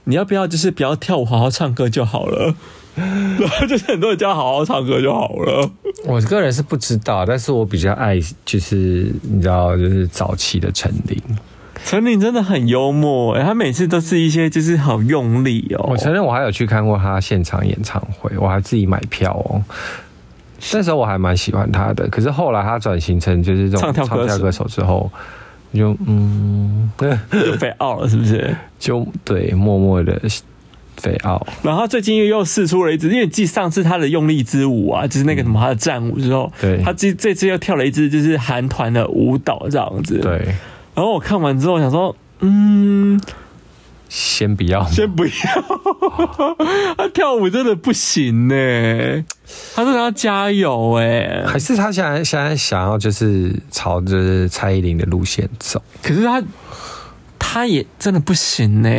你要不要就是不要跳舞，好好唱歌就好了。然后就是很多人叫好好唱歌就好了。我个人是不知道，但是我比较爱就是你知道，就是早期的陈琳。丞琳真的很幽默，哎，他每次都是一些就是好用力哦。我承认我还有去看过他现场演唱会，我还自己买票哦。那时候我还蛮喜欢他的，可是后来他转型成就是这种唱跳歌手之后。就嗯，对，就飞奥了，是不是？就对，默默的飞奥。然后他最近又又试出了一支，因为继上次他的用力之舞啊，就是那个什么他的战舞之后，对，他这这次又跳了一支，就是韩团的舞蹈这样子。对。然后我看完之后想说，嗯。先不要，先不要，他跳舞真的不行呢。他说他要加油哎，还是他现在现在想要就是朝着蔡依林的路线走？可是他他也真的不行呢。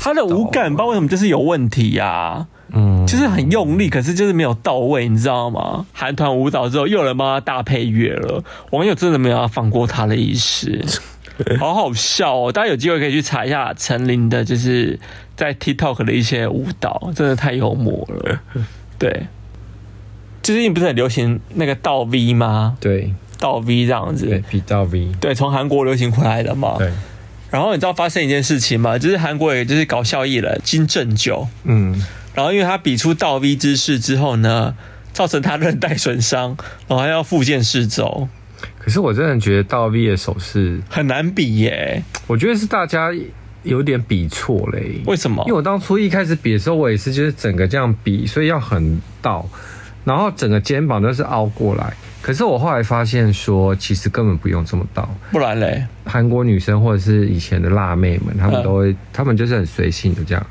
他的舞感不知道为什么就是有问题呀？嗯，就是很用力，可是就是没有到位，你知道吗？韩团舞蹈之后又有人帮他搭配乐了，网友真的没有要放过他的意思。好好笑哦！大家有机会可以去查一下陈琳的，就是在 TikTok 的一些舞蹈，真的太幽默了。对，最近不是很流行那个倒 V 吗？对，倒 V 这样子，对，比倒 V，对，从韩国流行回来的嘛。对。然后你知道发生一件事情吗？就是韩国也就是搞笑艺人金正九，嗯，然后因为他比出倒 V 姿势之后呢，造成他韧带损伤，然后还要复健四周。可是我真的觉得倒 V 的手势很难比耶，我觉得是大家有点比错嘞。为什么？因为我当初一开始比的时候，我也是就是整个这样比，所以要很倒，然后整个肩膀都是凹过来。可是我后来发现说，其实根本不用这么倒，不然嘞，韩国女生或者是以前的辣妹们，她们都会，她们就是很随性的这样，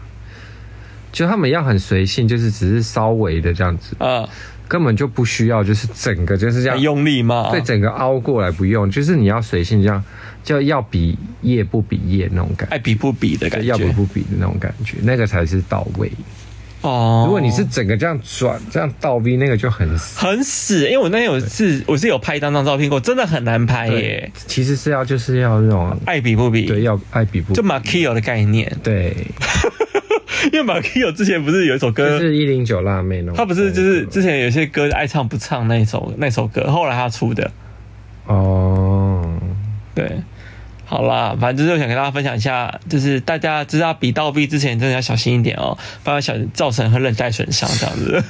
就他们要很随性，就是只是稍微的这样子，啊。根本就不需要，就是整个就是这样用力嘛，对，整个凹过来不用，就是你要随性这样，就要比叶不比叶那种感觉，爱比不比的感觉，要比不比的那种感觉，那个才是到位哦。如果你是整个这样转，这样倒 V，那个就很死，很死。因为我那天有次我是有拍一张张照片过，真的很难拍耶。其实是要就是要那种爱比不比，对，要爱比不比，就 Makio 的概念，对。因为马 Kio 之前不是有一首歌，是一零九辣妹呢？他不是就是之前有些歌爱唱不唱那首那首歌，后来他出的。哦，对，好啦，反正就是想跟大家分享一下，就是大家知道比倒 V 之前真的要小心一点哦，不然小造成和韧带损伤这样子。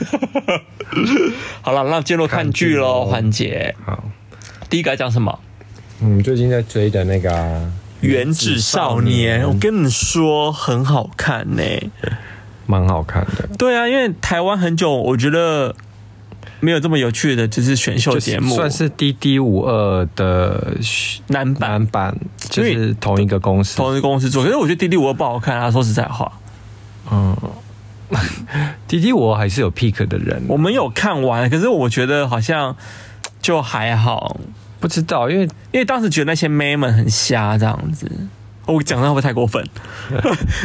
好了，那进入看剧喽环节。好，第一个讲什么？嗯，最近在追的那个、啊。原子少年，我跟你说很好看呢，蛮好看的。对啊，因为台湾很久，我觉得没有这么有趣的，就是选秀节目，算是 D D 五二的男版，男版就是同一个公司，同一个公司做。可是我觉得 D D 五二不好看啊，说实在话。嗯，DD52 还是有 pick 的人，我们有看完，可是我觉得好像就还好。不知道，因为因为当时觉得那些妹们很瞎这样子，我讲的会不会太过分？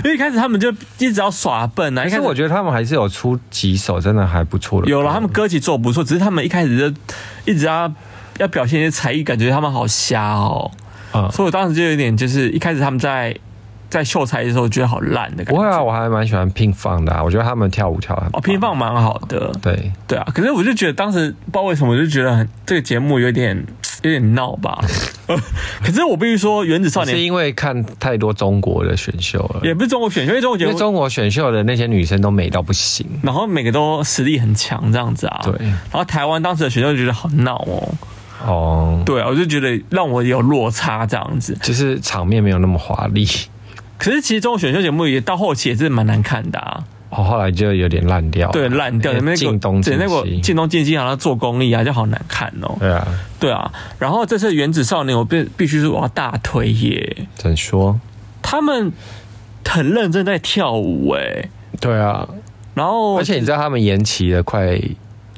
因为一开始他们就一直要耍笨啊。其实我觉得他们还是有出几首真的还不错的。有了，他们歌曲做不错，只是他们一开始就一直要要表现一些才艺，感觉他们好瞎哦。嗯，所以我当时就有点，就是一开始他们在在秀才的时候，觉得好烂的感觉。不会啊，我还蛮喜欢 Pinkfong 的，啊，我觉得他们跳舞跳的哦，Pinkfong 蛮好的。对对啊，可是我就觉得当时不知道为什么，我就觉得很这个节目有点有点闹吧。可是我必须说，《原子少年》是因为看太多中国的选秀了，也不是中国选秀，因为中国节目，因为中国选秀的那些女生都美到不行，然后每个都实力很强，这样子啊。对，然后台湾当时的选秀就觉得好闹哦。哦，对啊，我就觉得让我有落差这样子，就是场面没有那么华丽。可是其实中国选秀节目也到后期也是蛮难看的啊。哦，后来就有点烂掉，对，烂掉。那个进东进西，那个进东进西好像做功力啊，就好难看哦。对啊，对啊。然后这次《原子少年》，我必必须说我要大推耶。怎么说？他们很认真在跳舞哎。对啊。然后，而且你知道他们延期了快。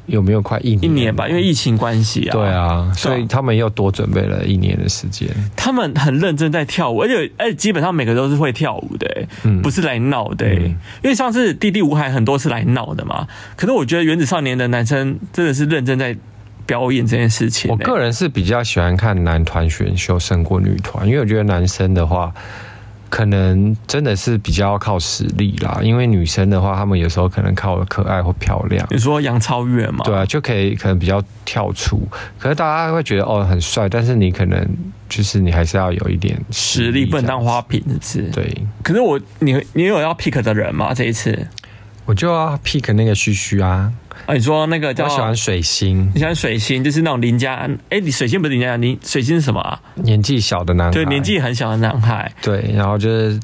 有没有快一年？一年吧，因为疫情关系啊。对啊，所以他们又多准备了一年的时间。他们很认真在跳舞，而且而且基本上每个都是会跳舞的，嗯，不是来闹的。嗯，因为上次弟弟吴海很多是来闹的嘛。可是我觉得原子少年的男生真的是认真在表演这件事情。我个人是比较喜欢看男团选秀胜过女团，因为我觉得男生的话。可能真的是比较靠实力啦，因为女生的话，她们有时候可能靠可爱或漂亮。你说杨超越吗？对啊，就可以可能比较跳出。可是大家会觉得哦很帅，但是你可能就是你还是要有一点实力，不能当花瓶，是不是？对。可是我你你有要 pick 的人吗？这一次我就要 pick 那个须须啊。啊，你说那个叫？我喜欢水星，你喜欢水星，就是那种邻家。哎，你水星不是邻家，你水星是什么啊？年纪小的男孩，对，年纪很小的男孩。对，然后就是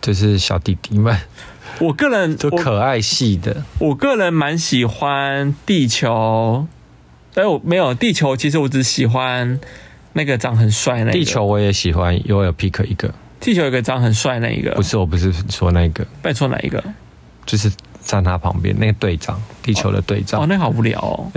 就是小弟弟们。我个人 就可爱系的，我，我个人蛮喜欢地球。哎，我没有地球，其实我只喜欢那个长很帅那个。地球我也喜欢，我有 pick 一个。地球有个长很帅那一个，不是，我不是说那个，拜错哪一个？就是。站他旁边那个队长，地球的队长。哦，那好无聊哦。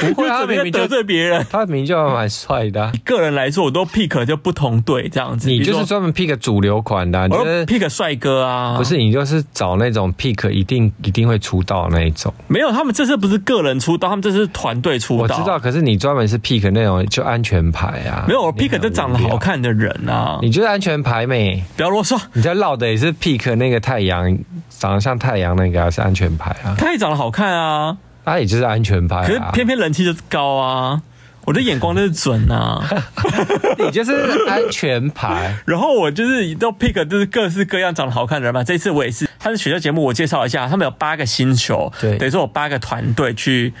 不会，他明明得罪别人，他明明就蛮帅的。个人来说，我都 pick 就不同队这样子。你就是专门 pick 主流款的，你是 pick 帅哥啊？不是，你就是找那种 pick 一定一定会出道那一种。没有，他们这次不是个人出道，他们这是团队出道。我知道，可是你专门是 pick 那种就安全牌啊。没有，我 pick 就长得好看的人啊。你就是安全牌妹，不要啰嗦。你在绕的也是 pick 那个太阳。长得像太阳那个还是安全牌啊？他也长得好看啊，他也就是安全牌啊，可是偏偏人气就是高啊，我的眼光就是准啊，你就是安全牌，然后我就是都 pick 就是各式各样长得好看的人嘛。这次我也是，他是选秀节目，我介绍一下，他们有八个星球，对，等于说有八个团队去。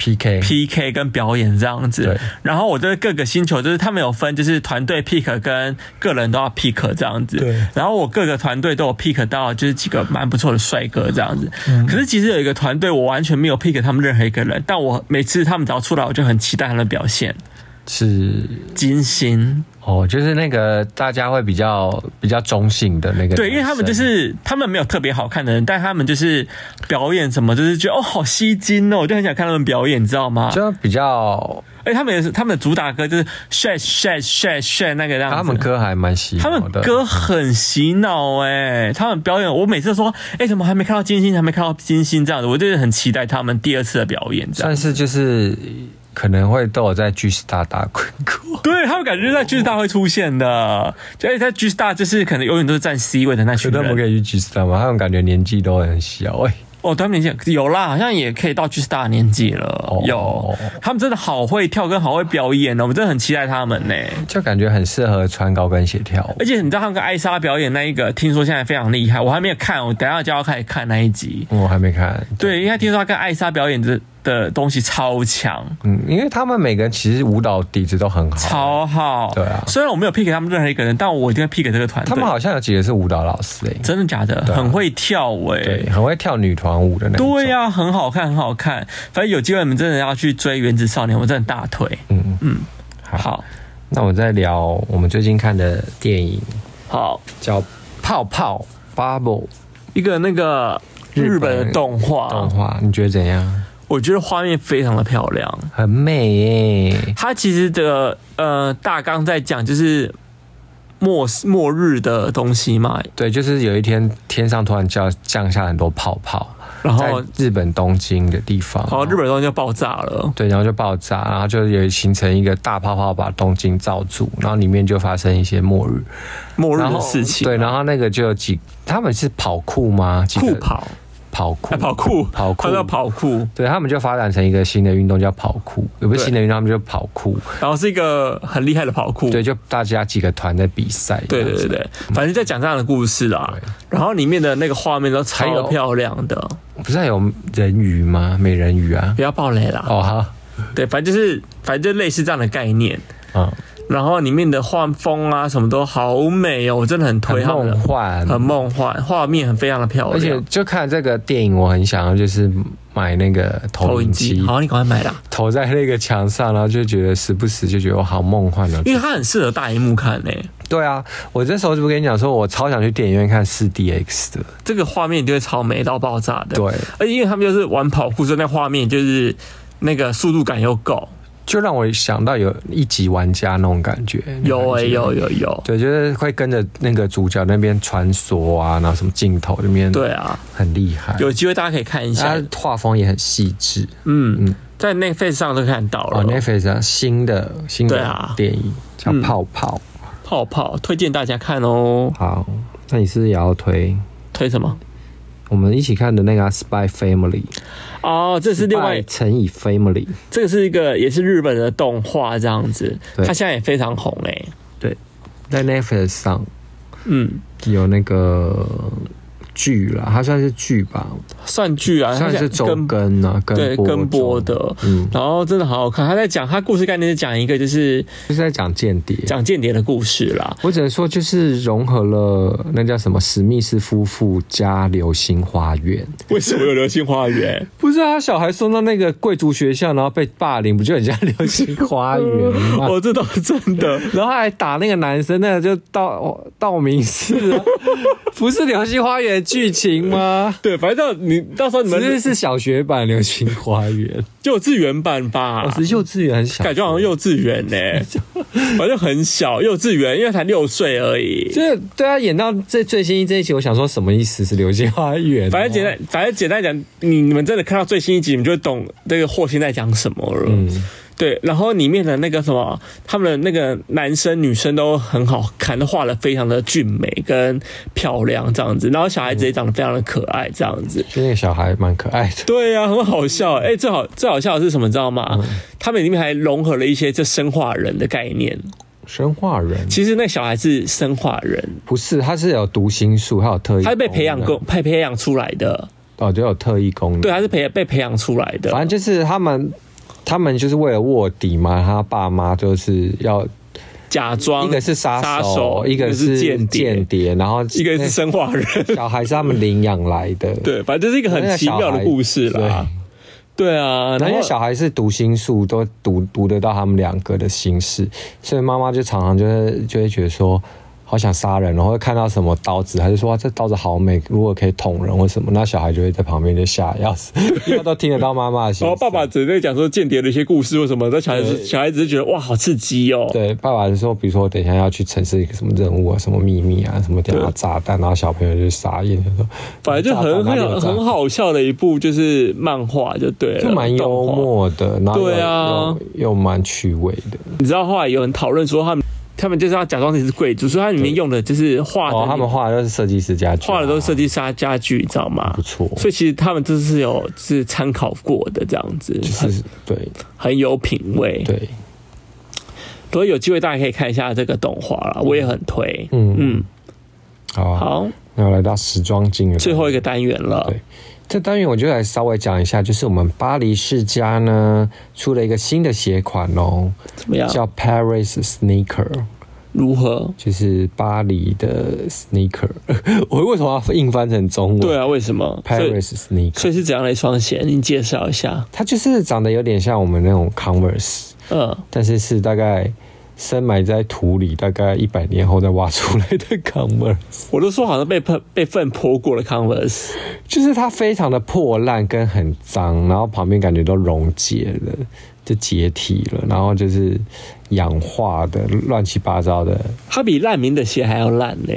P K P K 跟表演这样子，然后我觉得各个星球就是他们有分，就是团队 pick 跟个人都要 pick 这样子，对。然后我各个团队都有 pick 到，就是几个蛮不错的帅哥这样子。嗯。可是其实有一个团队我完全没有 pick 他们任何一个人，但我每次他们只要出来，我就很期待他们的表现。是金星。哦，就是那个大家会比较比较中性的那个，对，因为他们就是他们没有特别好看的人，但他们就是表演什么，就是觉得哦好吸睛哦，我就很想看他们表演，你知道吗？就比较，哎，他们也是他们的主打歌就是 shake shake shake shake 那个样子，他们歌还蛮洗他们歌很洗脑哎，他们表演，我每次说，哎，怎么还没看到金星，还没看到金星这样子，我就是很期待他们第二次的表演，但是就是。可能会都有在 G Star 打滚过，对，他们感觉在 G Star 会出现的，而且在 G Star 就是可能永远都是占 C 位的那群人。他们可以去 G Star 吗？他们感觉年纪都很小哎、欸。哦，他们年纪有啦，好像也可以到 G Star 年纪了。哦、有，他们真的好会跳，跟好会表演哦，我们真的很期待他们呢。就感觉很适合穿高跟鞋跳。而且你知道他们跟艾莎表演那一个，听说现在非常厉害，我还没有看，我等一下就要开始看那一集。我还没看。对，因为听说他跟艾莎表演的。的东西超强，嗯，因为他们每个人其实舞蹈底子都很好，超好，对啊。虽然我没有 pick 他们任何一个人，但我一定会 pick 给这个团队。他们好像有几个是舞蹈老师哎、欸，真的假的？啊、很会跳哎、欸，对，很会跳女团舞的那种。对呀、啊，很好看，很好看。反正有机会你们真的要去追《原子少年》，我真的大腿。嗯嗯，好，好，那我再聊我们最近看的电影，好，叫《泡泡 Bubble》，一个那个日本的动画，动画，你觉得怎样？我觉得画面非常的漂亮，很美耶。它其实这个呃大纲在讲就是末末日的东西嘛。对，就是有一天天上突然降降下很多泡泡，然后日本东京的地方，然后日本东京就爆炸了，对，然后就爆炸，然后就也形成一个大泡泡把东京罩住，然后里面就发生一些末日，末日的事情。对，然后那个就有几，他们是跑酷吗？酷跑。跑酷，跑酷，跑酷，叫跑酷。对，他们就发展成一个新的运动，叫跑酷。有不是新的运动，他们就跑酷。然后是一个很厉害的跑酷。对，就大家几个团在比赛。对对对对，反正在讲这样的故事啦。然后里面的那个画面都超漂亮的。不是还有人鱼吗？美人鱼啊！不要暴雷啦。哦哈。对，反正就是，反正就类似这样的概念。嗯。然后里面的画风啊，什么都好美哦，我真的很推，很梦幻，很梦幻，画面很非常的漂亮。而且就看这个电影，我很想要就是买那个投影机。好，你赶快买啦！投在那个墙上，然后就觉得时不时就觉得我好梦幻的。因为它很适合大荧幕看呢。对啊，我这时候就不跟你讲说，我超想去电影院看四 DX 的，这个画面就会超美到爆炸的。对，而且因为他们就是玩跑酷，所以那画面就是那个速度感又够。就让我想到有一级玩家那种感觉，有哎、欸，有有有，对，就是会跟着那个主角那边穿梭啊，然后什么镜头那边，对啊，很厉害。有机会大家可以看一下，画风也很细致。嗯嗯，在 Netflix 上都看到了。哦，Netflix 上新的新的电影叫《泡泡》，泡泡推荐大家看哦。好，那你是不是也要推推什么？我们一起看的那个《Spy Family》。哦，这是另外乘以 Family，这个是一个也是日本的动画这样子，它现在也非常红哎。对，在 Netflix 上，嗯，有那个。剧啦，它算是剧吧，算剧啊，算是周更啊，对，跟播的，嗯，然后真的好好看。他在讲，他故事概念是讲一个，就是就是在讲间谍，讲间谍的故事啦。我只能说，就是融合了那叫什么史密斯夫妇加流星花园。为什么有流星花园？不是啊，小孩送到那个贵族学校，然后被霸凌，不就很像流星花园吗？哦，这倒是真的。然后还打那个男生，那个就道道明寺啊，不是流星花园。剧情吗？对，反正到你到时候你们这是小学版《流星花园》，幼稚园版吧？我是幼稚园很小，感觉好像幼稚园呢、欸，反正很小，幼稚园，因为才六岁而已。就是对啊，演到这最新一这一集，我想说什么意思？是《流星花园》？反正简单，反正简单讲，你你们真的看到最新一集，你们就会懂这个霍心在讲什么了。嗯。对，然后里面的那个什么，他们的那个男生女生都很好看，都画的非常的俊美跟漂亮这样子，然后小孩子也长得非常的可爱这样子。就那个小孩蛮可爱的。对呀、啊，很好笑。哎，最好最好笑的是什么？知道吗？嗯、他们里面还融合了一些这生化人的概念。生化人？其实那小孩是生化人，不是？他是有读心术，他有特异，他是被培养过、培培养出来的。哦，就有特异功能。对，他是培被培养出来的。反正就是他们。他们就是为了卧底嘛，他爸妈就是要假装一个是杀手，一个是间谍，然后一个是生化人，小孩是他们领养来的。对，反正就是一个很奇妙的故事啦。对啊，然后小孩是读心术，都读读得到他们两个的心事，所以妈妈就常常就会就会觉得说。好想杀人，然后会看到什么刀子，还是说这刀子好美，如果可以捅人或什么，那小孩就会在旁边就吓要死，因为都听得到妈妈的心。然后爸爸只在讲说间谍的一些故事或什么，那小孩子小孩子就觉得哇，好刺激哦。对，爸爸就说，比如说等一下要去城市一个什么任务啊，什么秘密啊，什么掉下炸弹，然后小朋友就傻眼，就说反正就很很很好笑的一部就是漫画，就对了，就蛮幽默的，然后对啊，又蛮趣味的。你知道后来有人讨论说他们。他们就是要假装自己是贵族，所以它里面用的就是画的。哦，他们画的都是设计师家具，画的都是设计师家具，你知道吗？不错。所以其实他们这是有是参考过的，这样子，就是对，很有品味。对。所以有机会大家可以看一下这个动画了，我也很推。嗯嗯。好，好，那我来到时装精最后一个单元了。对，这单元我就来稍微讲一下，就是我们巴黎世家呢出了一个新的鞋款哦，怎么样？叫 Paris Sneaker。如何？就是巴黎的 Sneaker。我为什么要硬翻成中文？对啊，为什么 Paris Sneaker？所以是怎样的一双鞋？你介绍一下。它就是长得有点像我们那种 Converse，嗯，但是是大概。深埋在土里，大概一百年后再挖出来的 Converse，我都说好像被喷被粪泼过的 Converse，就是它非常的破烂跟很脏，然后旁边感觉都溶解了，就解体了，然后就是氧化的乱七八糟的。它比烂民的鞋还要烂呢。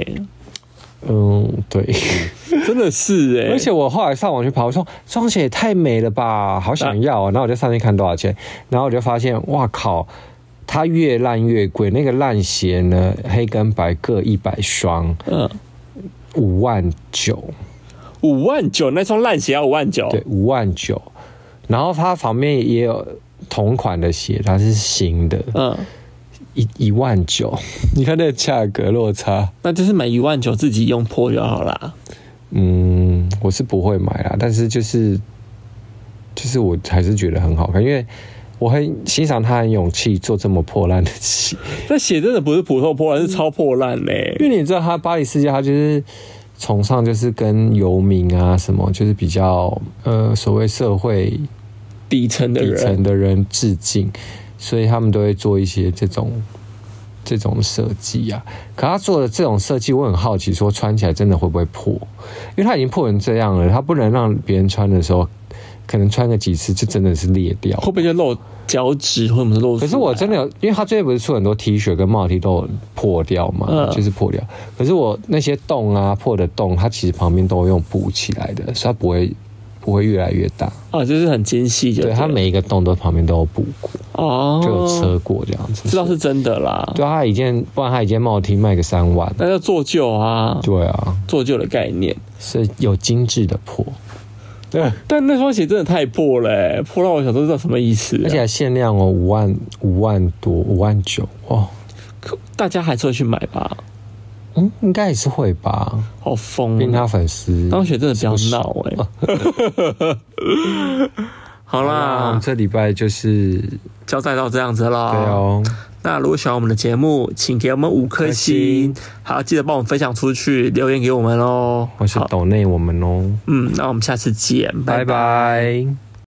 嗯，对，真的是哎、欸。而且我后来上网去跑，我说双鞋也太美了吧，好想要啊！然后我就上去看多少钱，然后我就发现，哇靠，它越烂越贵。那个烂鞋呢，黑跟白各一百双，嗯，五万九，五万九，那双烂鞋要五万九，对，五万九。然后它旁边也有同款的鞋，它是新的，嗯。一一万九，你看那个价格落差，那就是买一万九自己用破就好啦。嗯，我是不会买啦，但是就是就是我还是觉得很好看，因为我很欣赏他很勇气做这么破烂的鞋。那鞋真的不是普通破烂，是超破烂嘞。因为你知道他巴黎世家，他就是崇尚就是跟游民啊什么，就是比较呃所谓社会底层的人底层的人致敬。所以他们都会做一些这种这种设计啊。可他做的这种设计，我很好奇，说穿起来真的会不会破？因为他已经破成这样了，他不能让别人穿的时候，可能穿个几次就真的是裂掉，会不会就露脚趾或者是露？可是我真的有，因为他最近不是出很多 T 恤跟帽 T 都破掉嘛，嗯、就是破掉。可是我那些洞啊破的洞，它其实旁边都用补起来的，所以它不会。不会越来越大啊，就是很精细，对，它每一个洞都旁边都有补过哦，就有车过这样子，知道是真的啦。对，它一件，不然它一件帽 T 卖个三万，那叫做旧啊。对啊，做旧的概念是有精致的破。对，但那双鞋真的太破了，破到我想说这是什么意思？而且还限量哦，五万五万多，五万九哦，可大家还是会去买吧？嗯，应该也是会吧。好疯，变他粉丝，当学真的比较闹哎。好啦，我们这礼拜就是交代到这样子啦。对哦，那如果喜欢我们的节目，请给我们五颗星，还要记得帮我们分享出去，留言给我们哦，或是抖内我们哦。嗯，那我们下次见，拜拜。